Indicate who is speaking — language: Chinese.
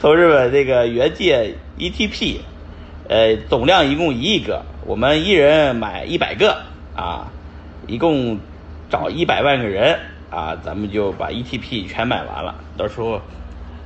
Speaker 1: 同志们，这个原界 E T P，呃，总量一共一亿个，我们一人买一百个啊，一共找一百万个人啊，咱们就把 E T P 全买完了，到时候。